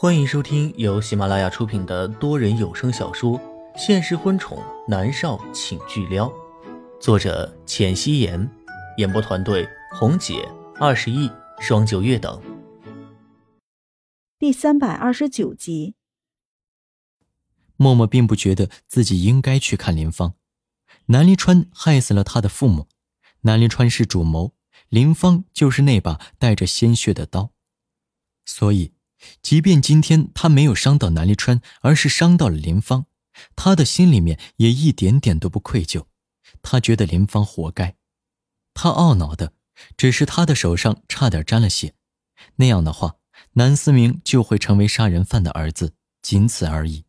欢迎收听由喜马拉雅出品的多人有声小说《现实婚宠男少请巨撩》，作者：浅汐颜，演播团队：红姐、二十亿、双九月等。第三百二十九集。默默并不觉得自己应该去看林芳，南离川害死了他的父母，南离川是主谋，林芳就是那把带着鲜血的刀，所以。即便今天他没有伤到南离川，而是伤到了林芳，他的心里面也一点点都不愧疚。他觉得林芳活该，他懊恼的只是他的手上差点沾了血，那样的话，南思明就会成为杀人犯的儿子，仅此而已。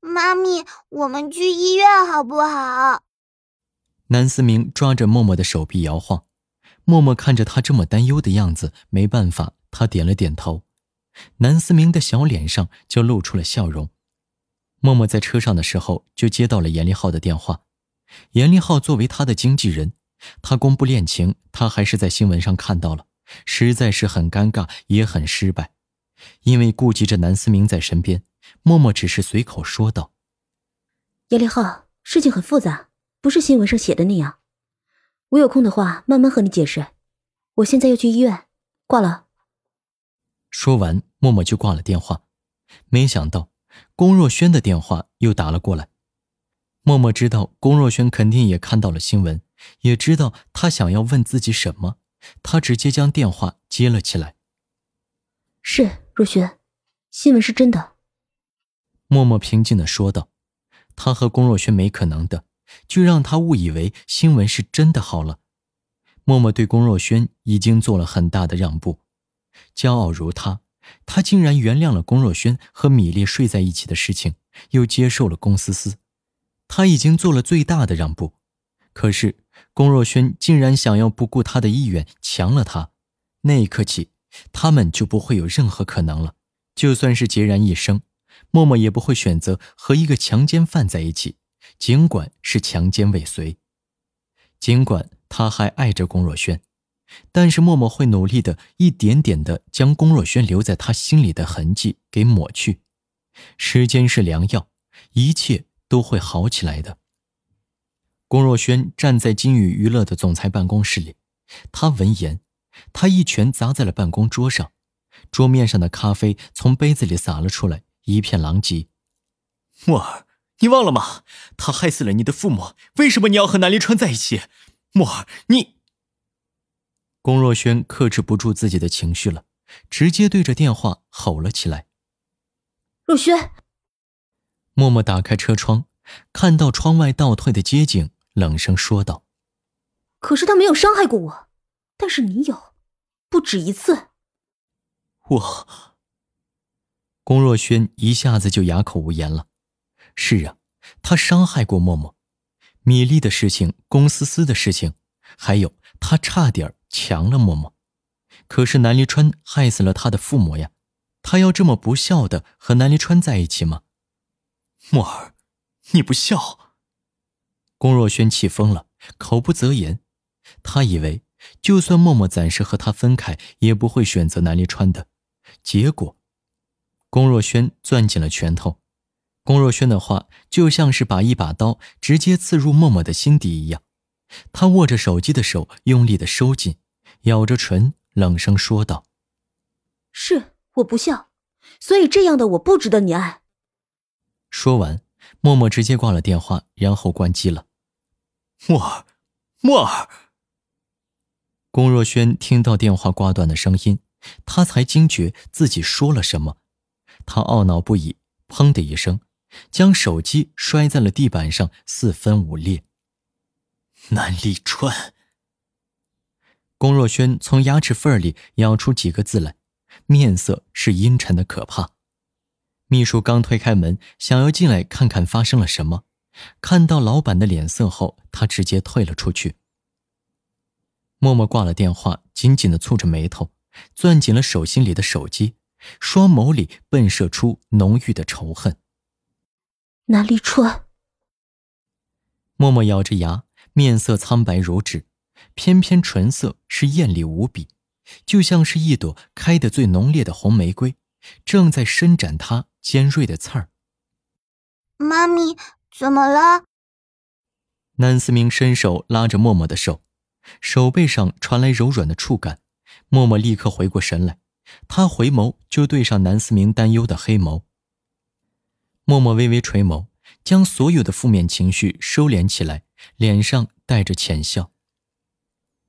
妈咪，我们去医院好不好？南思明抓着默默的手臂摇晃，默默看着他这么担忧的样子，没办法。他点了点头，南思明的小脸上就露出了笑容。默默在车上的时候就接到了严立浩的电话。严立浩作为他的经纪人，他公布恋情，他还是在新闻上看到了，实在是很尴尬，也很失败。因为顾及着南思明在身边，默默只是随口说道：“严立浩，事情很复杂，不是新闻上写的那样。我有空的话慢慢和你解释。我现在要去医院，挂了。”说完，默默就挂了电话。没想到，龚若轩的电话又打了过来。默默知道龚若轩肯定也看到了新闻，也知道他想要问自己什么，他直接将电话接了起来。是若轩，新闻是真的。默默平静的说道：“他和龚若轩没可能的，就让他误以为新闻是真的好了。”默默对龚若轩已经做了很大的让步。骄傲如他，他竟然原谅了龚若轩和米粒睡在一起的事情，又接受了龚思思。他已经做了最大的让步，可是龚若轩竟然想要不顾他的意愿强了他。那一刻起，他们就不会有任何可能了。就算是孑然一生，默默也不会选择和一个强奸犯在一起，尽管是强奸未遂，尽管他还爱着龚若轩。但是默默会努力的，一点点的将龚若轩留在他心里的痕迹给抹去。时间是良药，一切都会好起来的。龚若轩站在金宇娱乐的总裁办公室里，他闻言，他一拳砸在了办公桌上，桌面上的咖啡从杯子里洒了出来，一片狼藉。默儿，你忘了吗？他害死了你的父母，为什么你要和南离川在一起？默儿，你。龚若轩克制不住自己的情绪了，直接对着电话吼了起来：“若轩！”默默打开车窗，看到窗外倒退的街景，冷声说道：“可是他没有伤害过我，但是你有，不止一次。”我……龚若轩一下子就哑口无言了。是啊，他伤害过默默，米粒的事情，龚思思的事情，还有他差点强了默默，可是南离川害死了他的父母呀，他要这么不孝的和南离川在一起吗？默儿，你不孝！龚若轩气疯了，口不择言。他以为就算默默暂时和他分开，也不会选择南离川的。结果，龚若轩攥紧了拳头。龚若轩的话就像是把一把刀直接刺入默默的心底一样。他握着手机的手用力的收紧，咬着唇，冷声说道：“是我不孝，所以这样的我不值得你爱。”说完，默默直接挂了电话，然后关机了。默儿，默儿。龚若轩听到电话挂断的声音，他才惊觉自己说了什么，他懊恼不已，砰的一声，将手机摔在了地板上，四分五裂。南立川。龚若轩从牙齿缝里咬出几个字来，面色是阴沉的可怕。秘书刚推开门，想要进来看看发生了什么，看到老板的脸色后，他直接退了出去。默默挂了电话，紧紧的蹙着眉头，攥紧了手心里的手机，双眸里迸射出浓郁的仇恨。南立川。默默咬着牙。面色苍白如纸，偏偏唇色是艳丽无比，就像是一朵开得最浓烈的红玫瑰，正在伸展它尖锐的刺儿。妈咪，怎么了？南思明伸手拉着默默的手，手背上传来柔软的触感。默默立刻回过神来，他回眸就对上南思明担忧的黑眸。默默微微垂眸，将所有的负面情绪收敛起来，脸上带着浅笑。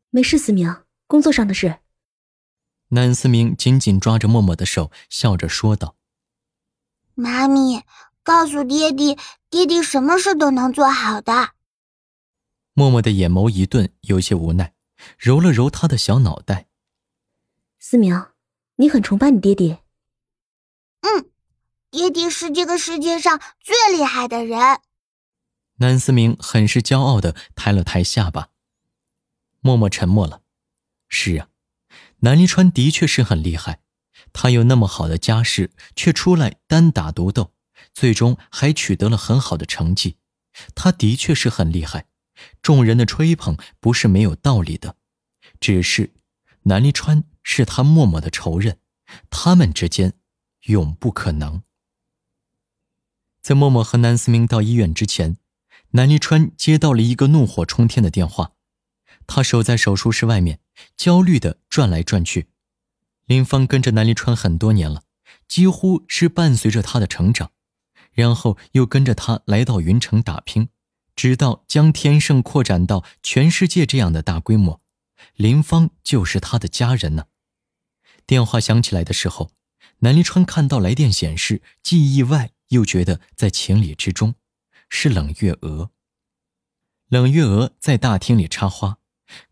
没事，思明，工作上的事。南思明紧紧抓着默默的手，笑着说道：“妈咪，告诉爹地，爹地什么事都能做好的。”默默的眼眸一顿，有些无奈，揉了揉他的小脑袋。思明，你很崇拜你爹爹。嗯，爹爹是这个世界上最厉害的人。南思明很是骄傲的抬了抬下巴。默默沉默了。是啊。南离川的确是很厉害，他有那么好的家世，却出来单打独斗，最终还取得了很好的成绩。他的确是很厉害，众人的吹捧不是没有道理的。只是，南离川是他默默的仇人，他们之间永不可能。在默默和南思明到医院之前，南离川接到了一个怒火冲天的电话。他守在手术室外面，焦虑的转来转去。林芳跟着南离川很多年了，几乎是伴随着他的成长，然后又跟着他来到云城打拼，直到将天盛扩展到全世界这样的大规模。林芳就是他的家人呢。电话响起来的时候，南离川看到来电显示，既意外又觉得在情理之中，是冷月娥。冷月娥在大厅里插花。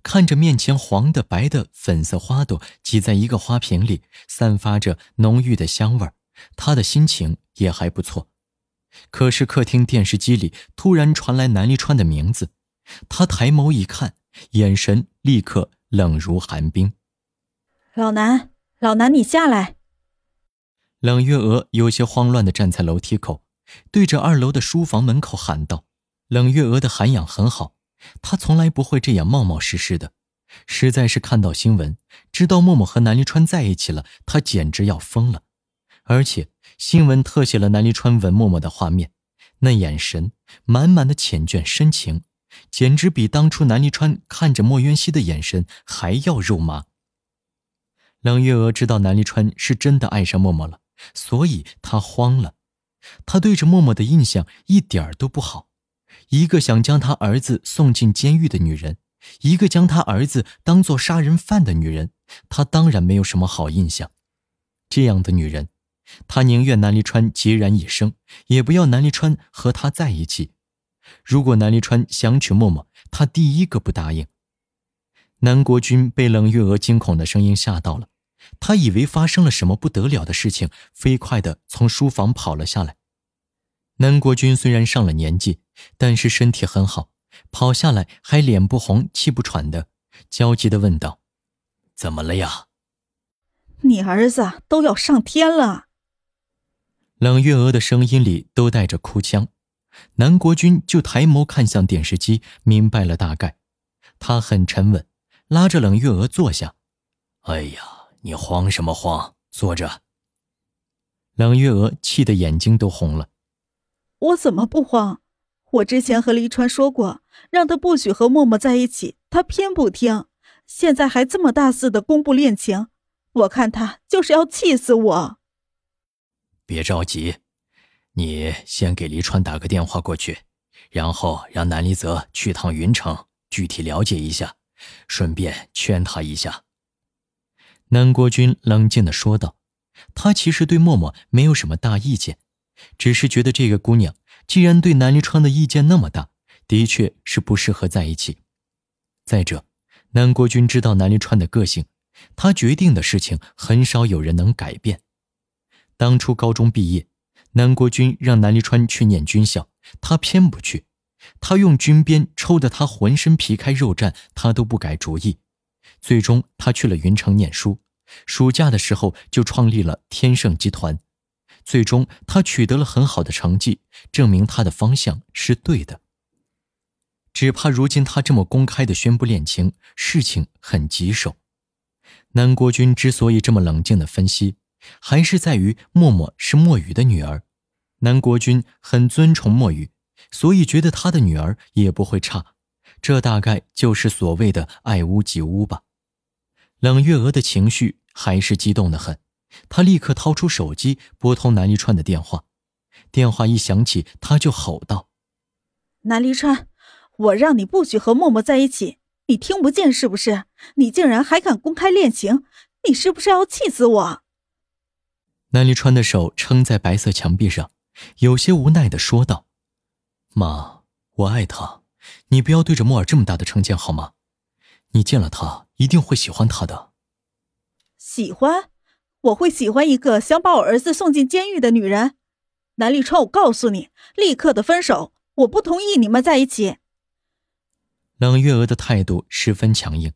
看着面前黄的、白的、粉色花朵挤在一个花瓶里，散发着浓郁的香味儿，她的心情也还不错。可是客厅电视机里突然传来南离川的名字，他抬眸一看，眼神立刻冷如寒冰。老南，老南，你下来！冷月娥有些慌乱地站在楼梯口，对着二楼的书房门口喊道：“冷月娥的涵养很好。”她从来不会这样冒冒失失的，实在是看到新闻，知道默默和南离川在一起了，她简直要疯了。而且新闻特写了南离川吻默默的画面，那眼神满满的缱绻深情，简直比当初南离川看着莫渊熙的眼神还要肉麻。冷月娥知道南离川是真的爱上默默了，所以她慌了，他对着默默的印象一点儿都不好。一个想将他儿子送进监狱的女人，一个将他儿子当做杀人犯的女人，他当然没有什么好印象。这样的女人，他宁愿南离川孑然一生，也不要南离川和他在一起。如果南离川想娶默默，他第一个不答应。南国君被冷月娥惊恐的声音吓到了，他以为发生了什么不得了的事情，飞快地从书房跑了下来。南国君虽然上了年纪，但是身体很好，跑下来还脸不红气不喘的，焦急的问道：“怎么了呀？”“你儿子都要上天了。”冷月娥的声音里都带着哭腔。南国君就抬眸看向电视机，明白了大概。他很沉稳，拉着冷月娥坐下。“哎呀，你慌什么慌？坐着。”冷月娥气得眼睛都红了。我怎么不慌？我之前和黎川说过，让他不许和默默在一起，他偏不听。现在还这么大肆的公布恋情，我看他就是要气死我。别着急，你先给黎川打个电话过去，然后让南离泽去趟云城，具体了解一下，顺便劝他一下。南国君冷静的说道，他其实对默默没有什么大意见。只是觉得这个姑娘既然对南离川的意见那么大，的确是不适合在一起。再者，南国君知道南离川的个性，他决定的事情很少有人能改变。当初高中毕业，南国君让南离川去念军校，他偏不去。他用军鞭抽得他浑身皮开肉绽，他都不改主意。最终，他去了云城念书，暑假的时候就创立了天盛集团。最终，他取得了很好的成绩，证明他的方向是对的。只怕如今他这么公开的宣布恋情，事情很棘手。南国君之所以这么冷静的分析，还是在于默默是墨雨的女儿。南国君很尊崇墨雨，所以觉得他的女儿也不会差。这大概就是所谓的爱屋及乌吧。冷月娥的情绪还是激动的很，她立刻掏出手机拨通南离川的电话。电话一响起，他就吼道：“南离川，我让你不许和默默在一起，你听不见是不是？你竟然还敢公开恋情，你是不是要气死我？”南离川的手撑在白色墙壁上，有些无奈的说道：“妈，我爱他。”你不要对着莫尔这么大的成见好吗？你见了他一定会喜欢他的。喜欢？我会喜欢一个想把我儿子送进监狱的女人？南立川，我告诉你，立刻的分手！我不同意你们在一起。冷月娥的态度十分强硬。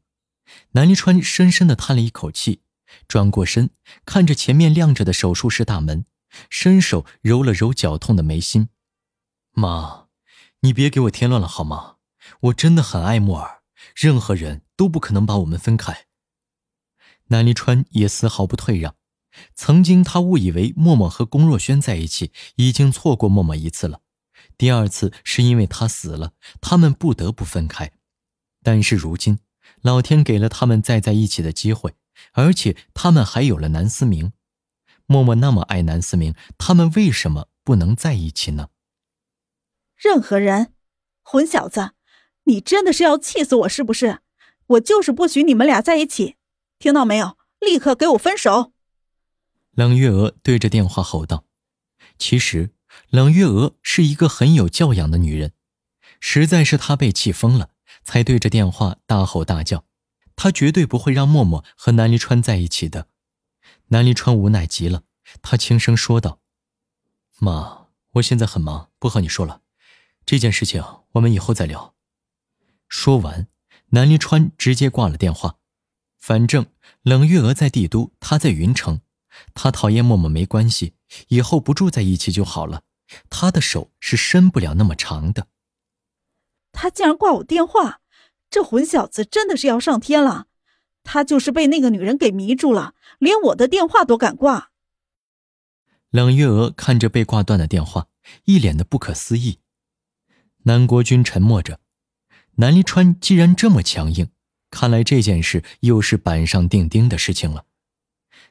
南立川深深的叹了一口气，转过身，看着前面亮着的手术室大门，伸手揉了揉绞痛的眉心。妈。你别给我添乱了好吗？我真的很爱木耳，任何人都不可能把我们分开。南离川也丝毫不退让。曾经他误以为默默和龚若轩在一起，已经错过默默一次了。第二次是因为他死了，他们不得不分开。但是如今，老天给了他们再在一起的机会，而且他们还有了南思明。默默那么爱南思明，他们为什么不能在一起呢？任何人，混小子，你真的是要气死我是不是？我就是不许你们俩在一起，听到没有？立刻给我分手！冷月娥对着电话吼道。其实，冷月娥是一个很有教养的女人，实在是她被气疯了，才对着电话大吼大叫。她绝对不会让默默和南离川在一起的。南离川无奈极了，他轻声说道：“妈，我现在很忙，不和你说了。”这件事情我们以后再聊。说完，南离川直接挂了电话。反正冷月娥在帝都，他在云城，他讨厌默默没关系，以后不住在一起就好了。他的手是伸不了那么长的。他竟然挂我电话，这混小子真的是要上天了！他就是被那个女人给迷住了，连我的电话都敢挂。冷月娥看着被挂断的电话，一脸的不可思议。南国君沉默着，南离川既然这么强硬，看来这件事又是板上钉钉的事情了。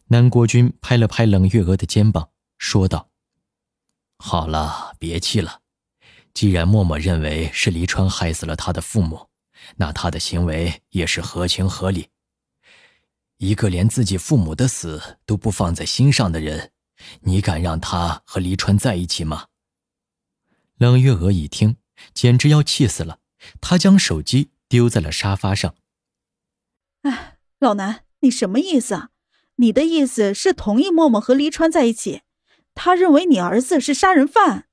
南国君拍了拍冷月娥的肩膀，说道：“好了，别气了。既然默默认为是黎川害死了他的父母，那他的行为也是合情合理。一个连自己父母的死都不放在心上的人，你敢让他和黎川在一起吗？”冷月娥一听。简直要气死了！她将手机丢在了沙发上。哎，老南，你什么意思啊？你的意思是同意默默和黎川在一起？他认为你儿子是杀人犯？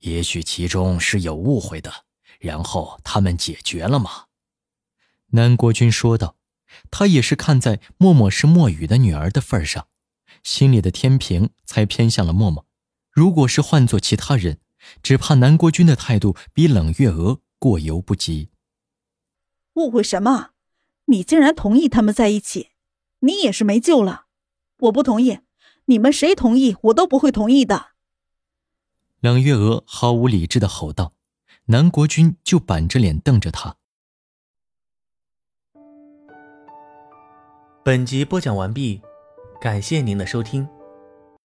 也许其中是有误会的，然后他们解决了吗？南国君说道。他也是看在默默是墨雨的女儿的份上，心里的天平才偏向了默默。如果是换做其他人，只怕南国君的态度比冷月娥过犹不及。误会什么？你竟然同意他们在一起，你也是没救了！我不同意，你们谁同意，我都不会同意的。冷月娥毫无理智的吼道，南国君就板着脸瞪着他。本集播讲完毕，感谢您的收听。